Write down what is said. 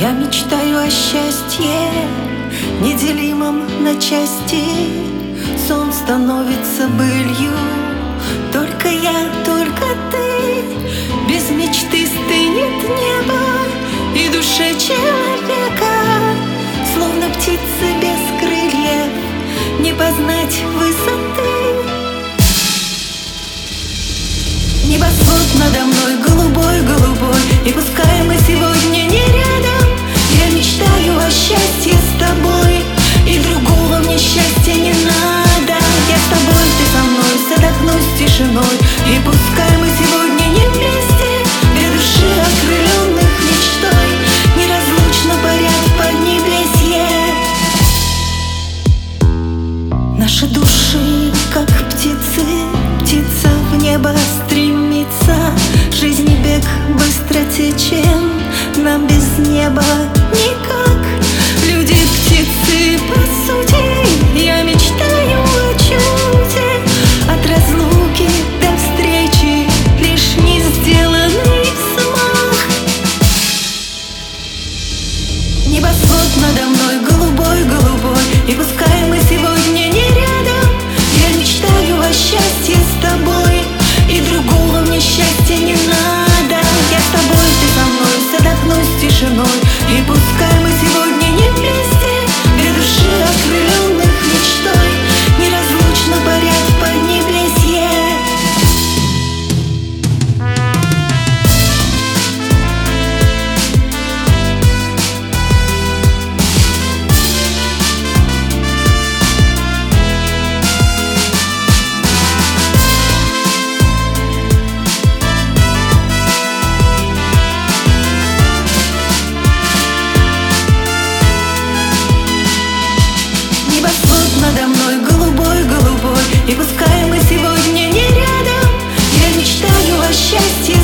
Я мечтаю о счастье, неделимом на части. Сон становится души, как птицы Птица в небо стремится. Жизнь бег быстро течен Нам без неба никак. Люди птицы по сути Я мечтаю о чуде. От разлуки до встречи Лишь не сделанный взмах. Небосвод надо мной голубой-голубой И пускай мы сегодня счастье